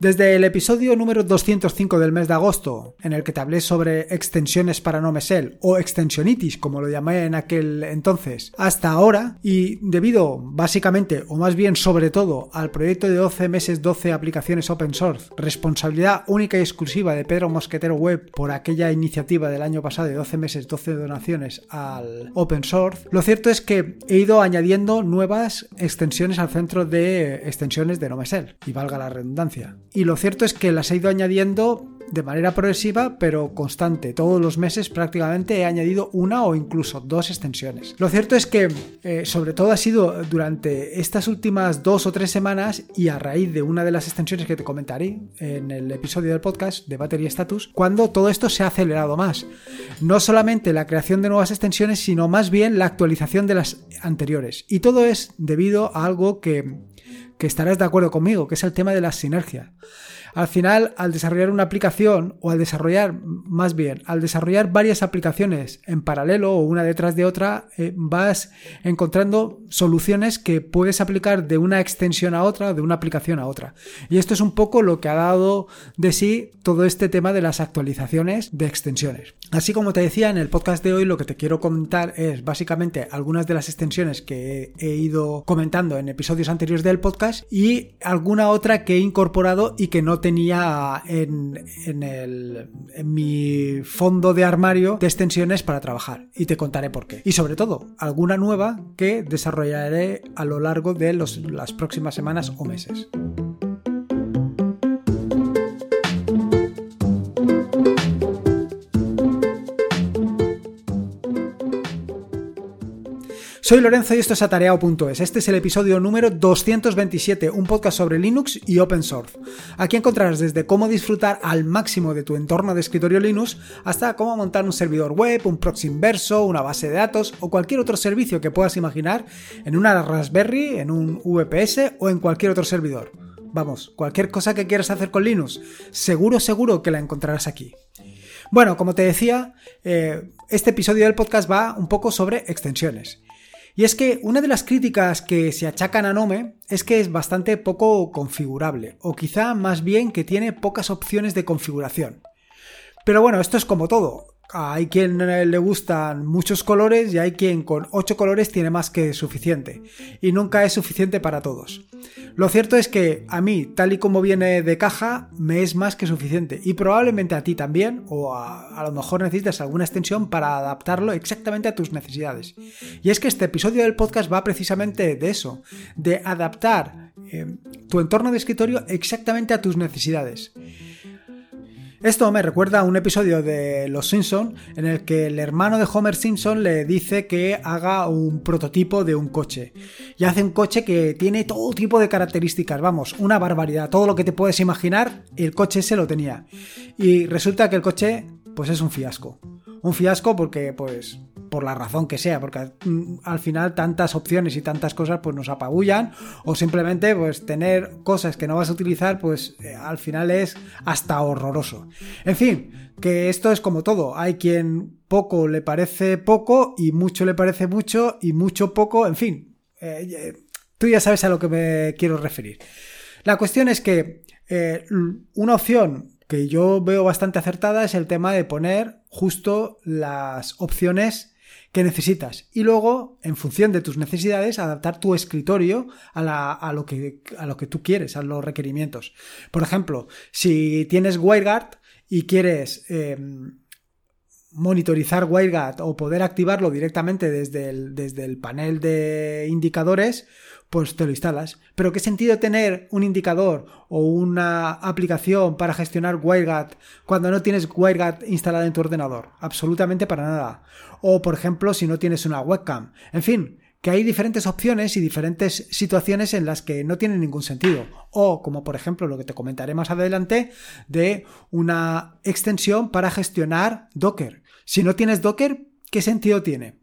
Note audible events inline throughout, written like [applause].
Desde el episodio número 205 del mes de agosto, en el que te hablé sobre extensiones para NoMesel o extensionitis, como lo llamé en aquel entonces, hasta ahora, y debido básicamente, o más bien sobre todo, al proyecto de 12 meses 12 aplicaciones open source, responsabilidad única y exclusiva de Pedro Mosquetero Web por aquella iniciativa del año pasado de 12 meses 12 donaciones al open source, lo cierto es que he ido añadiendo nuevas extensiones al centro de extensiones de NoMesel, y valga la redundancia y lo cierto es que las he ido añadiendo de manera progresiva pero constante. Todos los meses prácticamente he añadido una o incluso dos extensiones. Lo cierto es que eh, sobre todo ha sido durante estas últimas dos o tres semanas y a raíz de una de las extensiones que te comentaré en el episodio del podcast de Battery Status, cuando todo esto se ha acelerado más. No solamente la creación de nuevas extensiones, sino más bien la actualización de las anteriores. Y todo es debido a algo que que estarás de acuerdo conmigo, que es el tema de la sinergia. Al final, al desarrollar una aplicación, o al desarrollar, más bien, al desarrollar varias aplicaciones en paralelo o una detrás de otra, eh, vas encontrando soluciones que puedes aplicar de una extensión a otra, de una aplicación a otra. Y esto es un poco lo que ha dado de sí todo este tema de las actualizaciones de extensiones. Así como te decía, en el podcast de hoy lo que te quiero comentar es básicamente algunas de las extensiones que he ido comentando en episodios anteriores del podcast y alguna otra que he incorporado y que no tenía en, mi fondo de armario de extensiones para trabajar y te contaré por qué. Y sobre todo, alguna nueva que desarrollaré a lo largo de las próximas semanas o meses. Soy Lorenzo y esto es atareado.es. Este es el episodio número 227, un podcast sobre Linux y Open Source. Aquí encontrarás desde cómo disfrutar al máximo de tu entorno de escritorio Linux hasta cómo montar un servidor web, un proxy inverso, una base de datos o cualquier otro servicio que puedas imaginar en una Raspberry, en un VPS o en cualquier otro servidor. Vamos, cualquier cosa que quieras hacer con Linux, seguro, seguro que la encontrarás aquí. Bueno, como te decía, eh, este episodio del podcast va un poco sobre extensiones. Y es que una de las críticas que se achacan a Nome es que es bastante poco configurable, o quizá más bien que tiene pocas opciones de configuración. Pero bueno, esto es como todo. Hay quien le gustan muchos colores y hay quien con 8 colores tiene más que suficiente. Y nunca es suficiente para todos. Lo cierto es que a mí, tal y como viene de caja, me es más que suficiente. Y probablemente a ti también, o a, lo mejor necesitas alguna extensión para adaptarlo exactamente a tus necesidades. Y es que este episodio del podcast va precisamente de eso, de adaptar eh, tu entorno de escritorio exactamente a tus necesidades. Esto me recuerda a un episodio de Los Simpson en el que el hermano de Homer Simpson le dice que haga un prototipo de un coche. Y hace un coche que tiene todo tipo de características, vamos, una barbaridad. Todo lo que te puedes imaginar, el coche se lo tenía. Y resulta que el coche, pues es un fiasco. Un fiasco porque, pues, por la razón que sea, porque mm, al final tantas opciones y tantas cosas pues nos apabullan o simplemente pues tener cosas que no vas a utilizar pues eh, al final es hasta horroroso. En fin, que esto es como todo, hay quien poco le parece poco y mucho le parece mucho y mucho poco, en fin, eh, eh, tú ya sabes a lo que me quiero referir. La cuestión es que una opción que yo veo bastante acertada es el tema de poner justo las opciones que necesitas. Y luego, en función de tus necesidades, adaptar tu escritorio a, lo, que, a lo que tú quieres, a los requerimientos. Por ejemplo, si tienes WireGuard y quieres em, monitorizar WireGuard o poder activarlo directamente desde el, desde el panel de indicadores, pues te lo instalas. Pero ¿qué sentido tener un indicador o una aplicación para gestionar WireGuard cuando no tienes WireGuard instalada en tu ordenador? Absolutamente para nada. O por ejemplo, si no tienes una webcam. En fin, que hay diferentes opciones y diferentes situaciones en las que no tienen ningún sentido. O como por ejemplo lo que te comentaré más adelante de una extensión para gestionar Docker. Si no tienes Docker, ¿qué sentido tiene?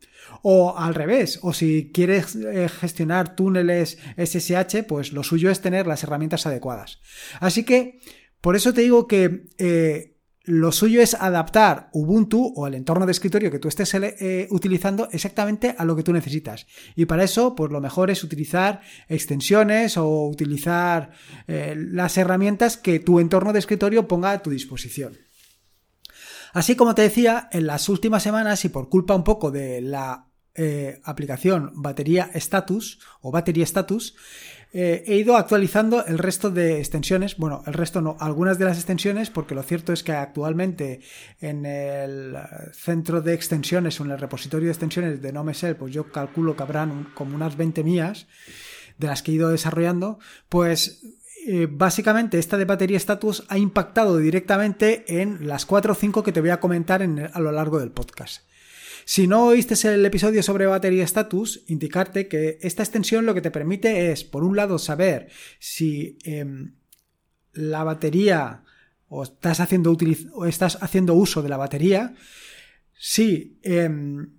O al revés, o si quieres eh, gestionar túneles SSH, pues lo suyo es tener las herramientas adecuadas. Así que, por eso te digo que eh, lo suyo es adaptar Ubuntu o el entorno de escritorio que tú estés eh, utilizando exactamente a lo que tú necesitas. Y para eso, pues lo mejor es utilizar extensiones o utilizar las herramientas que tu entorno de escritorio ponga a tu disposición. Así como te decía, en las últimas semanas y por culpa un poco de la eh, aplicación batería status o batería status, eh, he ido actualizando el resto de extensiones, bueno, el resto no, algunas de las extensiones, porque lo cierto es que actualmente en el centro de extensiones o en el repositorio de extensiones de NoMesel, pues yo calculo que habrán como unas 20 mías de las que he ido desarrollando, pues eh, básicamente esta de batería status ha impactado directamente en las 4 o 5 que te voy a comentar a lo largo del podcast. Si no oíste el episodio sobre batería status, indicarte que esta extensión lo que te permite es, por un lado, saber si em, la batería o estás haciendo, o estás haciendo uso de la batería, si em,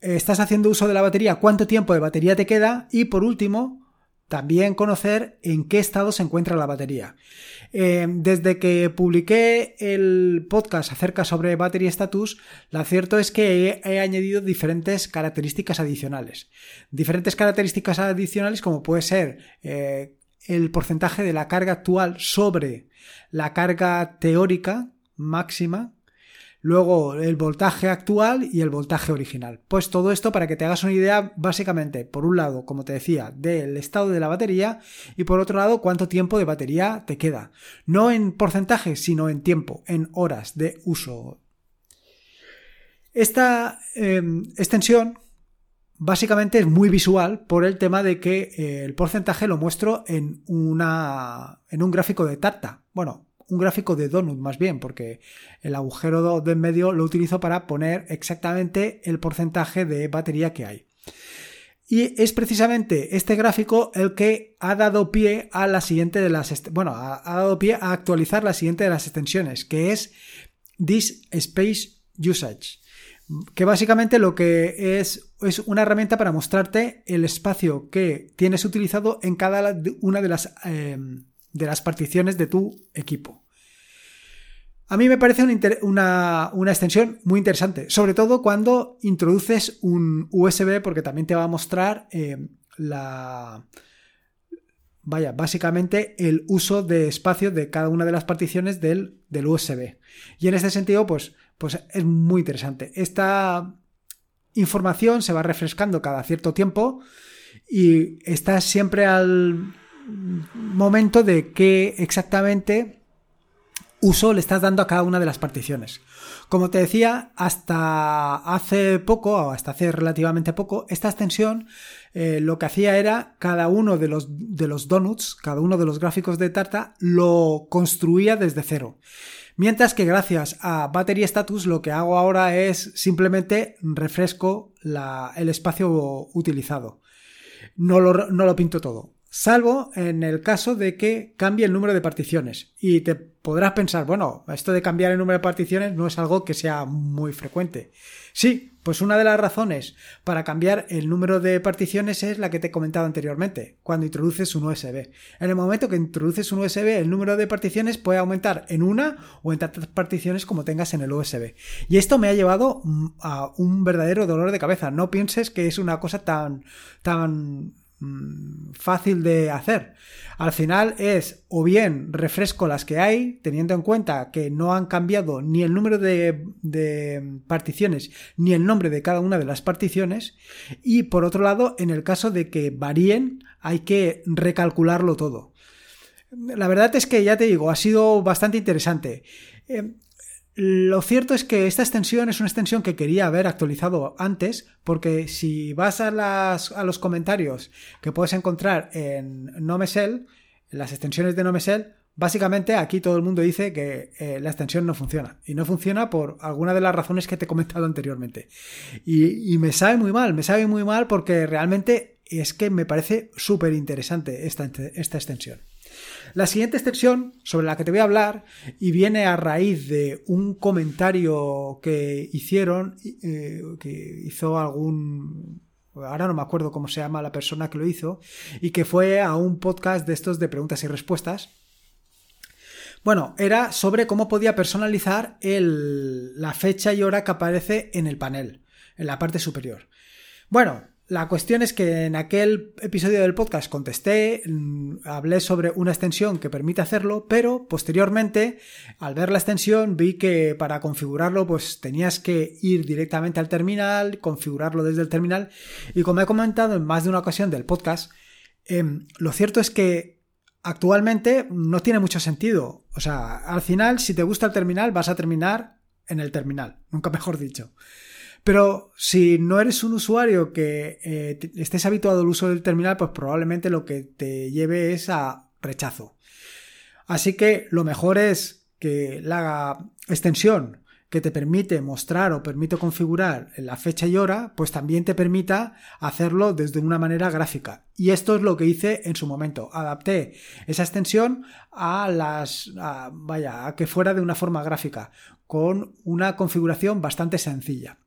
estás haciendo uso de la batería, cuánto tiempo de batería te queda. Y por último, también conocer en qué estado se encuentra la batería. Eh, desde que publiqué el podcast acerca sobre Battery Status, lo cierto es que he, añadido diferentes características adicionales. Diferentes características adicionales como puede ser eh, el porcentaje de la carga actual sobre la carga teórica máxima luego el voltaje actual y el voltaje original. Pues todo esto para que te hagas una idea básicamente, por un lado, como te decía, del estado de la batería y por otro lado, cuánto tiempo de batería te queda. No en porcentaje, sino en tiempo, en horas de uso. Esta em, extensión básicamente es muy visual por el tema de que eh, el porcentaje lo muestro en, una, en un gráfico de tarta. Bueno, un gráfico de donut más bien, porque el agujero de en medio lo utilizo para poner exactamente el porcentaje de batería que hay. Y es precisamente este gráfico el que ha dado pie a la siguiente de las bueno, ha, dado pie a actualizar la siguiente de las extensiones, que es This Space Usage que básicamente lo que es es una herramienta para mostrarte el espacio que tienes utilizado en cada una de las eh, de las particiones de tu equipo. A mí me parece una, extensión muy interesante, sobre todo cuando introduces un USB porque también te va a mostrar eh, la... Vaya, básicamente el uso de espacio de cada una de las particiones del, USB. Y en este sentido, pues, pues es muy interesante. Esta información se va refrescando cada cierto tiempo y está siempre al momento de qué exactamente uso le estás dando a cada una de las particiones. Como te decía, hasta hace poco, o hasta hace relativamente poco, esta extensión eh, lo que hacía era cada uno de los, de los donuts, cada uno de los gráficos de Tarta, lo construía desde cero. Mientras que gracias a Battery Status lo que hago ahora es simplemente refresco el espacio utilizado. No lo, no lo pinto todo salvo en el caso de que cambie el número de particiones. Y te podrás pensar, bueno, esto de cambiar el número de particiones no es algo que sea muy frecuente. Sí, pues una de las razones para cambiar el número de particiones es la que te he comentado anteriormente, cuando introduces un USB. En el momento que introduces un USB, el número de particiones puede aumentar en una o en tantas particiones como tengas en el USB. Y esto me ha llevado a un verdadero dolor de cabeza. No pienses que es una cosa tan, tan Mm, fácil de hacer. Al final es o bien refresco las que hay, teniendo en cuenta que no han cambiado ni el número de, particiones ni el nombre de cada una de las particiones. Y por otro lado, en el caso de que varíen, hay que recalcularlo todo. La verdad es que ya te digo, ha sido bastante interesante. Eh, lo cierto es que esta extensión es una extensión que quería haber actualizado antes, porque si vas a, los comentarios que puedes encontrar en Nomesel, en las extensiones de Nomesel, básicamente aquí todo el mundo dice que eh, la extensión no funciona. Y no funciona por alguna de las razones que te he comentado anteriormente. Y, me sabe muy mal, me sabe muy mal porque realmente es que me parece súper interesante esta extensión. La siguiente extensión sobre la que te voy a hablar y viene a raíz de un comentario que hicieron, eh, que hizo algún ahora no me acuerdo cómo se llama la persona que lo hizo, y que fue a un podcast de estos de preguntas y respuestas, Bueno, era sobre cómo podía personalizar la fecha y hora que aparece en el panel, en la parte superior. Bueno, la cuestión es que en aquel episodio del podcast contesté, mm, hablé sobre una extensión que permite hacerlo, pero posteriormente, al ver la extensión, vi que para configurarlo, pues tenías que ir directamente al terminal, configurarlo desde el terminal, y como he comentado en más de una ocasión del podcast, em, lo cierto es que actualmente no tiene mucho sentido. O sea, al final, si te gusta el terminal, vas a terminar en el terminal, nunca mejor dicho. Pero si no eres un usuario que eh, estés habituado al uso del terminal, pues probablemente lo que te lleve es a rechazo. Así que lo mejor es que la extensión que te permite mostrar o permite configurar la fecha y hora, pues también te permita hacerlo desde una manera gráfica. Y esto es lo que hice en su momento. Adapté esa extensión a las, vaya, a que fuera de una forma gráfica, con una configuración bastante sencilla.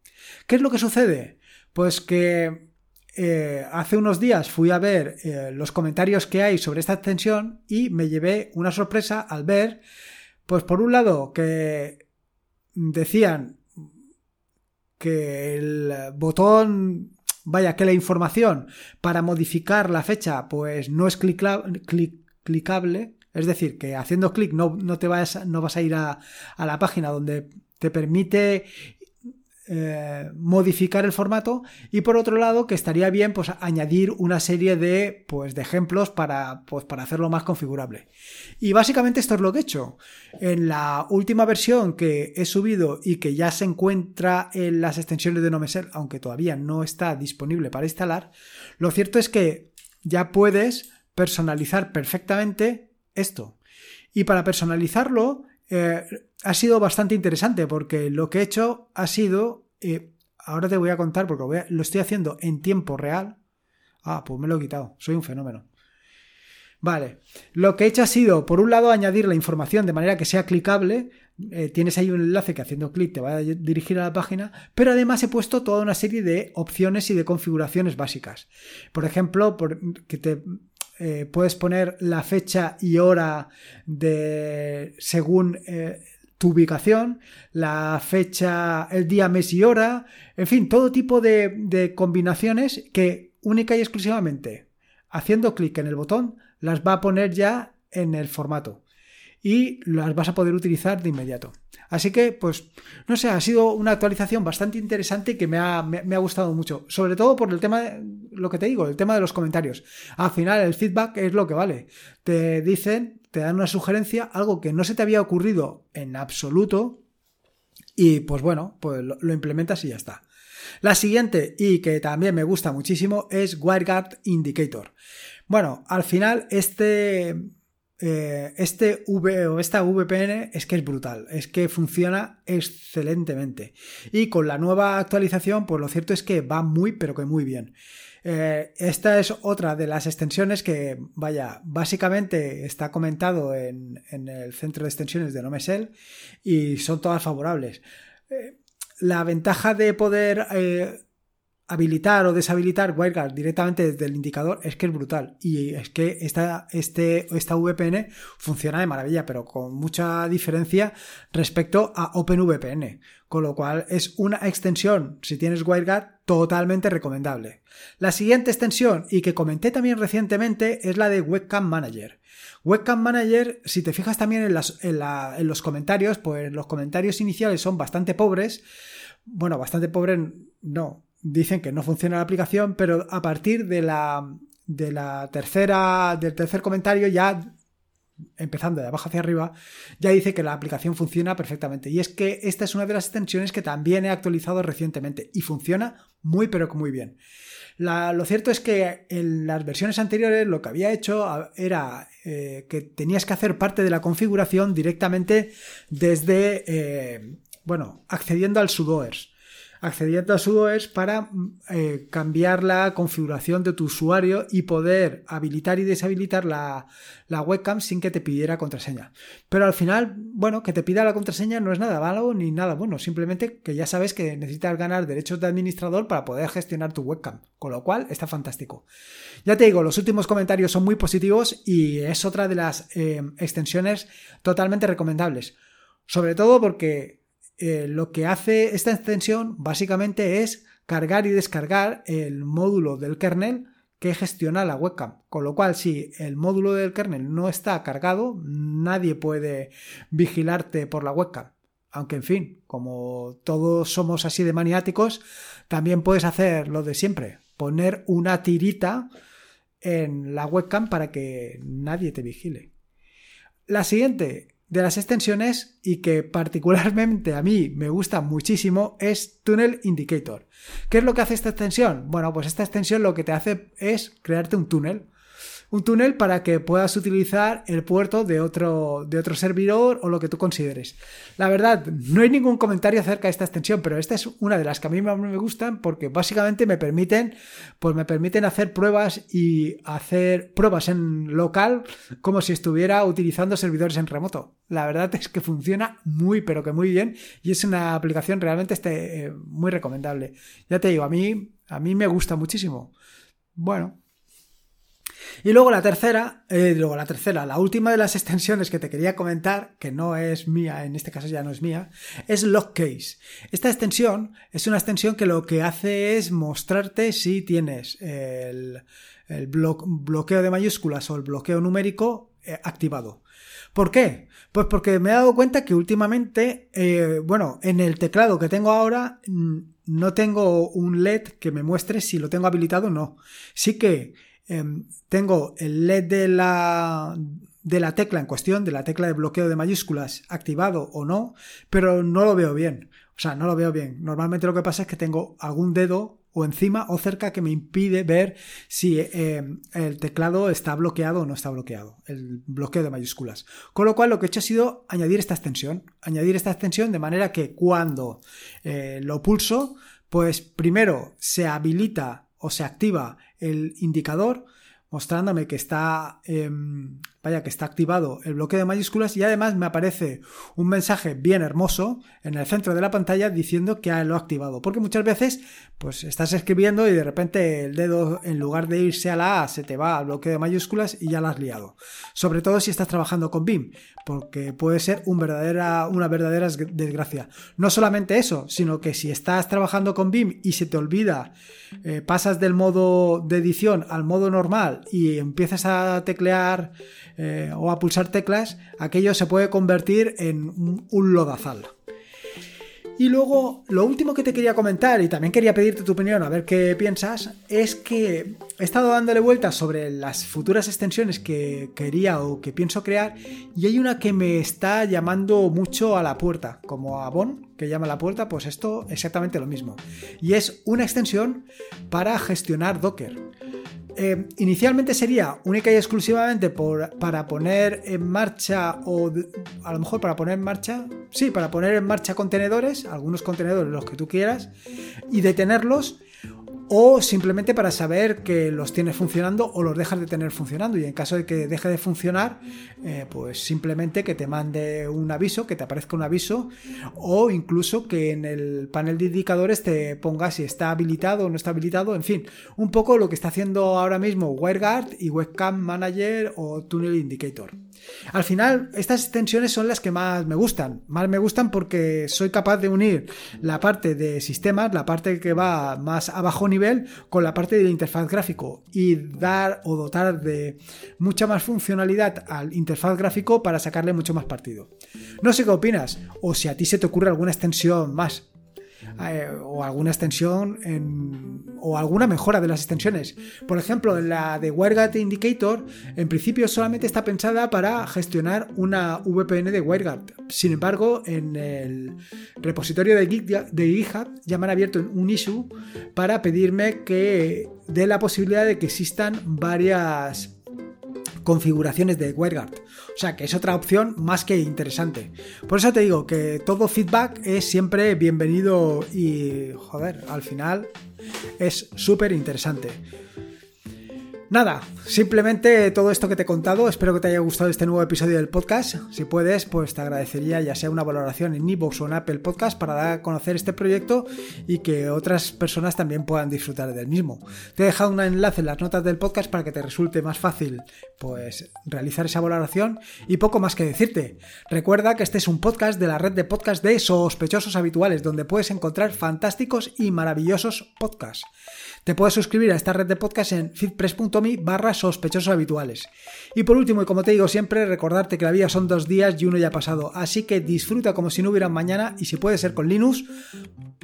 ¿Qué es lo que sucede? Pues que eh, hace unos días fui a ver eh, los comentarios que hay sobre esta extensión y me llevé una sorpresa al ver, pues por un lado, que decían que el botón, vaya, que la información para modificar la fecha, pues no es clicable, es decir, que haciendo clic no, te vas, no vas a ir a la página donde te permite eh, modificar el formato. Y por otro lado que estaría bien pues añadir una serie de pues de ejemplos para pues para hacerlo más configurable. Y básicamente esto es lo que he hecho. En la última versión que he subido y que ya se encuentra en las extensiones de Nomesel aunque todavía no está disponible para instalar lo cierto es que ya puedes personalizar perfectamente esto. Y para personalizarlo eh, ha sido bastante interesante porque lo que he hecho ha sido, eh, ahora te voy a contar porque lo, estoy haciendo en tiempo real. Ah, pues me lo he quitado, soy un fenómeno. Vale, lo que he hecho ha sido, por un lado, añadir la información de manera que sea clicable. Eh, tienes ahí un enlace que haciendo clic te va a dirigir a la página, pero además he puesto toda una serie de opciones y de configuraciones básicas. Por ejemplo, que te eh, puedes poner la fecha y hora de según tu ubicación, la fecha, el día, mes y hora, en fin, todo tipo de, combinaciones que única y exclusivamente haciendo clic en el botón las va a poner ya en el formato y las vas a poder utilizar de inmediato. Así que, pues, no sé, ha sido una actualización bastante interesante que me ha, me, ha gustado mucho. Sobre todo por el tema, de, lo que te digo, el tema de los comentarios. Al final, el feedback es lo que vale. Te dicen, te dan una sugerencia, algo que no se te había ocurrido en absoluto. Y pues bueno, pues lo, implementas y ya está. La siguiente, y que también me gusta muchísimo, es WireGuard Indicator. Bueno, al final este eh, este v o esta VPN es que es brutal, es que funciona excelentemente. Y con la nueva actualización, pues lo cierto es que va muy, pero que muy bien. Eh, esta es otra de las extensiones que, vaya, básicamente está comentado en, el centro de extensiones de Nomesel y son todas favorables. Eh, la ventaja de poder habilitar o deshabilitar WireGuard directamente desde el indicador es que es brutal. Y es que esta, este, esta VPN funciona de maravilla, pero con mucha diferencia respecto a OpenVPN. Con lo cual es una extensión, si tienes WireGuard, totalmente recomendable. La siguiente extensión, y que comenté también recientemente, es la de Webcam Manager. Webcam Manager, si te fijas también en, en los comentarios, pues los comentarios iniciales son bastante pobres. Bueno, bastante pobres, no, dicen que no funciona la aplicación, pero a partir de la, de la tercera, del tercer comentario ya empezando de abajo hacia arriba, ya dice que la aplicación funciona perfectamente. Y es que esta es una de las extensiones que también he actualizado recientemente y funciona muy pero muy bien. lo cierto es que en las versiones anteriores lo que había hecho era eh, que tenías que hacer parte de la configuración directamente desde, eh, bueno, accediendo al sudoers. Accediendo a sudoers para eh, cambiar la configuración de tu usuario y poder habilitar y deshabilitar la, la, webcam sin que te pidiera contraseña. Pero al final, bueno, que te pida la contraseña no es nada malo ni nada bueno, simplemente que ya sabes que necesitas ganar derechos de administrador para poder gestionar tu webcam, con lo cual está fantástico. Ya te digo, los últimos comentarios son muy positivos y es otra de las eh, extensiones totalmente recomendables. Sobre todo porque eh, lo que hace esta extensión básicamente es cargar y descargar el módulo del kernel que gestiona la webcam. Con lo cual, si el módulo del kernel no está cargado, nadie puede vigilarte por la webcam. Aunque, en fin, como todos somos así de maniáticos, también puedes hacer lo de siempre, poner una tirita en la webcam para que nadie te vigile. La siguiente de las extensiones y que particularmente a mí me gusta muchísimo es Tunnel Indicator. ¿Qué es lo que hace esta extensión? Bueno, pues esta extensión lo que te hace es crearte un túnel un túnel para que puedas utilizar el puerto de otro, de otro servidor o lo que tú consideres. La verdad, no hay ningún comentario acerca de esta extensión, pero esta es una de las que a mí más me gustan porque básicamente me permiten, pues me permiten hacer pruebas y hacer pruebas en local como si estuviera utilizando servidores en remoto. La verdad es que funciona muy, pero que muy bien y es una aplicación realmente este, eh, muy recomendable. Ya te digo, a mí, a mí me gusta muchísimo. Bueno, y luego la tercera, eh, luego la tercera, la última de las [laughs] extensiones que te quería comentar, que no es mía, en este caso ya no es mía, es Lockcase. Esta extensión es una extensión que lo que hace es mostrarte si tienes el, bloqueo de mayúsculas o el bloqueo numérico eh, activado. ¿Por qué? Pues porque me he dado cuenta que últimamente, eh, bueno, en el teclado que tengo ahora mm, no tengo un LED que me muestre si lo tengo habilitado o no. Sí que Em, tengo el LED de la, de la tecla en cuestión, de la tecla de bloqueo de mayúsculas activado o no, pero no lo veo bien. O sea, no lo veo bien. Normalmente lo que pasa es que tengo algún dedo o encima o cerca que me impide ver si em, el teclado está bloqueado o no está bloqueado, el bloqueo de mayúsculas. Con lo cual lo que he hecho ha sido añadir esta extensión, añadir esta extensión de manera que cuando eh, lo pulso, pues primero se habilita o se activa el indicador mostrándome que está, em, vaya, que está activado el bloque de mayúsculas y además me aparece un mensaje bien hermoso en el centro de la pantalla diciendo que lo ha activado. Porque muchas veces, pues estás escribiendo y de repente el dedo, en lugar de irse a la A, se te va al bloque de mayúsculas y ya lo has liado. Sobre todo si estás trabajando con BIM, porque puede ser una verdadera desgracia. No solamente eso, sino que si estás trabajando con BIM y se te olvida, eh, pasas del modo de edición al modo normal, y empiezas a teclear eh, o a pulsar teclas, aquello se puede convertir en un lodazal. Y luego, lo último que te quería comentar, y también quería pedirte tu opinión, a ver qué piensas, es que he estado dándole vueltas sobre las futuras extensiones que quería o que pienso crear, y hay una que me está llamando mucho a la puerta, como a Bon, que llama a la puerta, pues esto exactamente lo mismo. Y es una extensión para gestionar Docker. Eh, inicialmente sería única y exclusivamente para poner en marcha o a lo mejor para poner en marcha, sí, para poner en marcha contenedores, algunos contenedores los que tú quieras y detenerlos o simplemente para saber que los tienes funcionando o los dejas de tener funcionando. Y en caso de que deje de funcionar eh, pues simplemente que te mande un aviso que te aparezca un aviso o incluso que en el panel de indicadores te ponga si está habilitado o no está habilitado. En fin un poco lo que está haciendo ahora mismo WireGuard y Webcam Manager o Tunnel Indicator al final, estas extensiones son las que más me gustan. Más me gustan porque soy capaz de unir la parte de sistemas, la parte que va más a bajo nivel, con la parte de interfaz gráfico y dar o dotar de mucha más funcionalidad al interfaz gráfico para sacarle mucho más partido. No sé qué opinas, o si a ti se te ocurre alguna extensión más. Eh, o alguna extensión o alguna mejora de las extensiones. Por ejemplo, la de WireGuard Indicator, en principio solamente está pensada para gestionar una VPN de WireGuard. Sin embargo, en el repositorio de, GitHub ya me han abierto un issue para pedirme que dé la posibilidad de que existan varias configuraciones de WireGuard. O sea que es otra opción más que interesante. Por eso te digo que todo feedback es siempre bienvenido y, joder, al final es súper interesante. Nada, simplemente todo esto que te he contado, espero que te haya gustado este nuevo episodio del podcast. Si puedes, pues te agradecería ya sea una valoración en iVoox o en Apple Podcast para dar a conocer este proyecto y que otras personas también puedan disfrutar del mismo. Te he dejado un enlace en las notas del podcast para que te resulte más fácil pues realizar esa valoración y poco más que decirte. Recuerda que este es un podcast de la red de podcast de sospechosos habituales donde puedes encontrar fantásticos y maravillosos podcasts. Te puedes suscribir a esta red de podcast en barra sospechosos habituales. Y por último, y como te digo siempre, recordarte que la vida son dos días y uno ya pasado, así que disfruta como si no hubiera mañana y si puede ser con Linux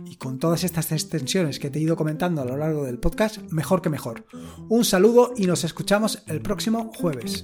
y con todas estas extensiones que te he ido comentando a lo largo del podcast, mejor que mejor. Un saludo y nos escuchamos el próximo jueves.